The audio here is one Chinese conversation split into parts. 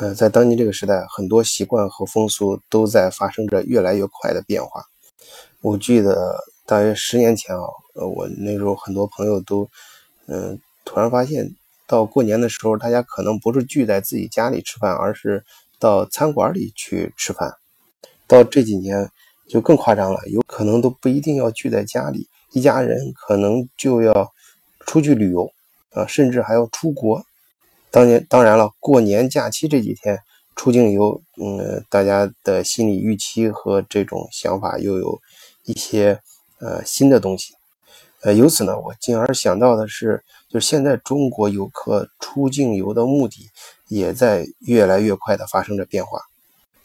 呃，在当今这个时代，很多习惯和风俗都在发生着越来越快的变化。我记得大约十年前啊，呃，我那时候很多朋友都，嗯，突然发现，到过年的时候，大家可能不是聚在自己家里吃饭，而是到餐馆里去吃饭。到这几年就更夸张了，有可能都不一定要聚在家里，一家人可能就要出去旅游啊，甚至还要出国。当年当然了，过年假期这几天出境游，嗯，大家的心理预期和这种想法又有一些呃新的东西，呃，由此呢，我进而想到的是，就是现在中国游客出境游的目的也在越来越快的发生着变化。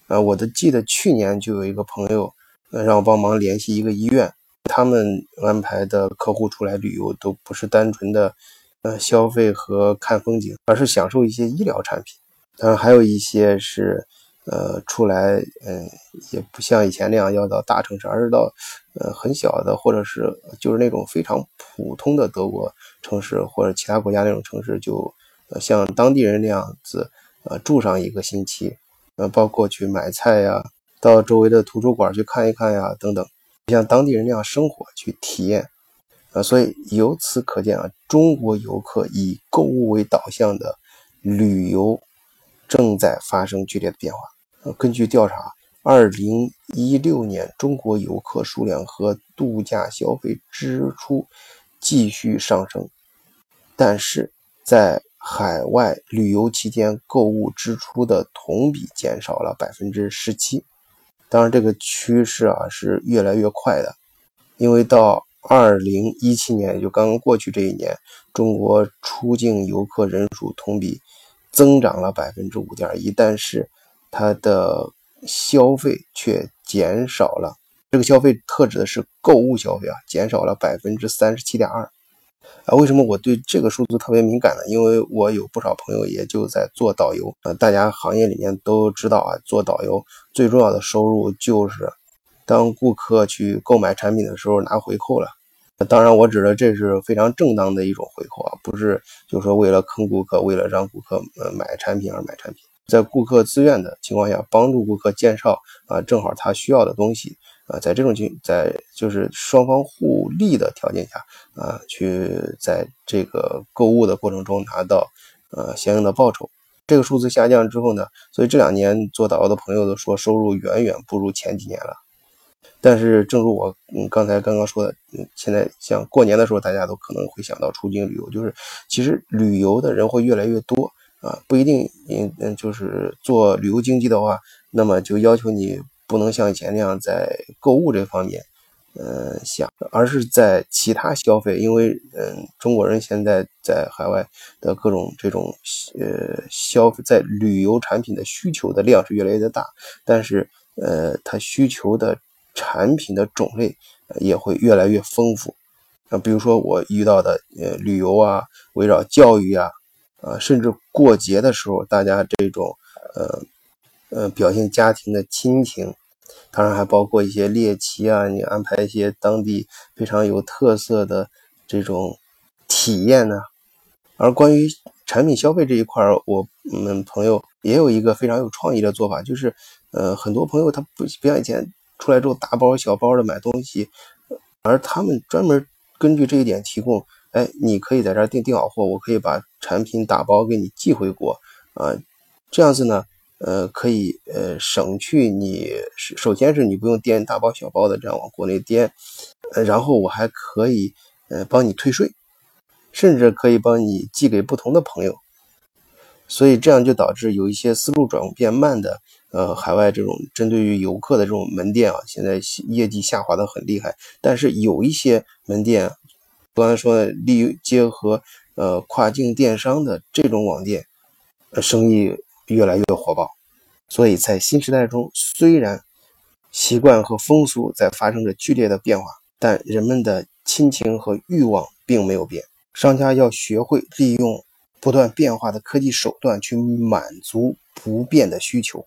呃，我的记得去年就有一个朋友，呃，让我帮忙联系一个医院，他们安排的客户出来旅游都不是单纯的。呃，消费和看风景，而是享受一些医疗产品。当然，还有一些是，呃，出来，嗯，也不像以前那样要到大城市，而是到，呃，很小的，或者是就是那种非常普通的德国城市或者其他国家那种城市，就像当地人那样子，呃，住上一个星期，呃，包括去买菜呀，到周围的图书馆去看一看呀，等等，像当地人那样生活去体验。啊，所以由此可见啊，中国游客以购物为导向的旅游正在发生剧烈的变化。呃，根据调查，二零一六年中国游客数量和度假消费支出继续上升，但是在海外旅游期间购物支出的同比减少了百分之十七。当然，这个趋势啊是越来越快的，因为到二零一七年，也就刚刚过去这一年，中国出境游客人数同比增长了百分之五点一，但是它的消费却减少了。这个消费特指的是购物消费啊，减少了百分之三十七点二。啊，为什么我对这个数字特别敏感呢？因为我有不少朋友也就在做导游啊，大家行业里面都知道啊，做导游最重要的收入就是。当顾客去购买产品的时候拿回扣了，当然我指的这是非常正当的一种回扣啊，不是就说为了坑顾客，为了让顾客呃买产品而买产品，在顾客自愿的情况下帮助顾客介绍啊正好他需要的东西啊，在这种情在就是双方互利的条件下啊，去在这个购物的过程中拿到呃相应的报酬。这个数字下降之后呢，所以这两年做导游的朋友都说收入远远不如前几年了。但是，正如我嗯刚才刚刚说的，嗯，现在像过年的时候，大家都可能会想到出境旅游，就是其实旅游的人会越来越多啊，不一定嗯嗯，就是做旅游经济的话，那么就要求你不能像以前那样在购物这方面，呃想，而是在其他消费，因为嗯中国人现在在海外的各种这种呃消费，在旅游产品的需求的量是越来越大，但是呃它需求的。产品的种类也会越来越丰富，啊，比如说我遇到的呃旅游啊，围绕教育啊，啊，甚至过节的时候，大家这种呃呃表现家庭的亲情，当然还包括一些猎奇啊，你安排一些当地非常有特色的这种体验呢。而关于产品消费这一块我们朋友也有一个非常有创意的做法，就是呃很多朋友他不不像以前。出来之后大包小包的买东西，而他们专门根据这一点提供，哎，你可以在这儿订订好货，我可以把产品打包给你寄回国啊，这样子呢，呃，可以呃省去你首先是你不用掂大包小包的这样往国内垫，呃，然后我还可以呃帮你退税，甚至可以帮你寄给不同的朋友，所以这样就导致有一些思路转变慢的。呃，海外这种针对于游客的这种门店啊，现在业绩下滑的很厉害。但是有一些门店，刚才说的利结合呃跨境电商的这种网店，呃，生意越来越火爆。所以在新时代中，虽然习惯和风俗在发生着剧烈的变化，但人们的亲情和欲望并没有变。商家要学会利用不断变化的科技手段去满足不变的需求。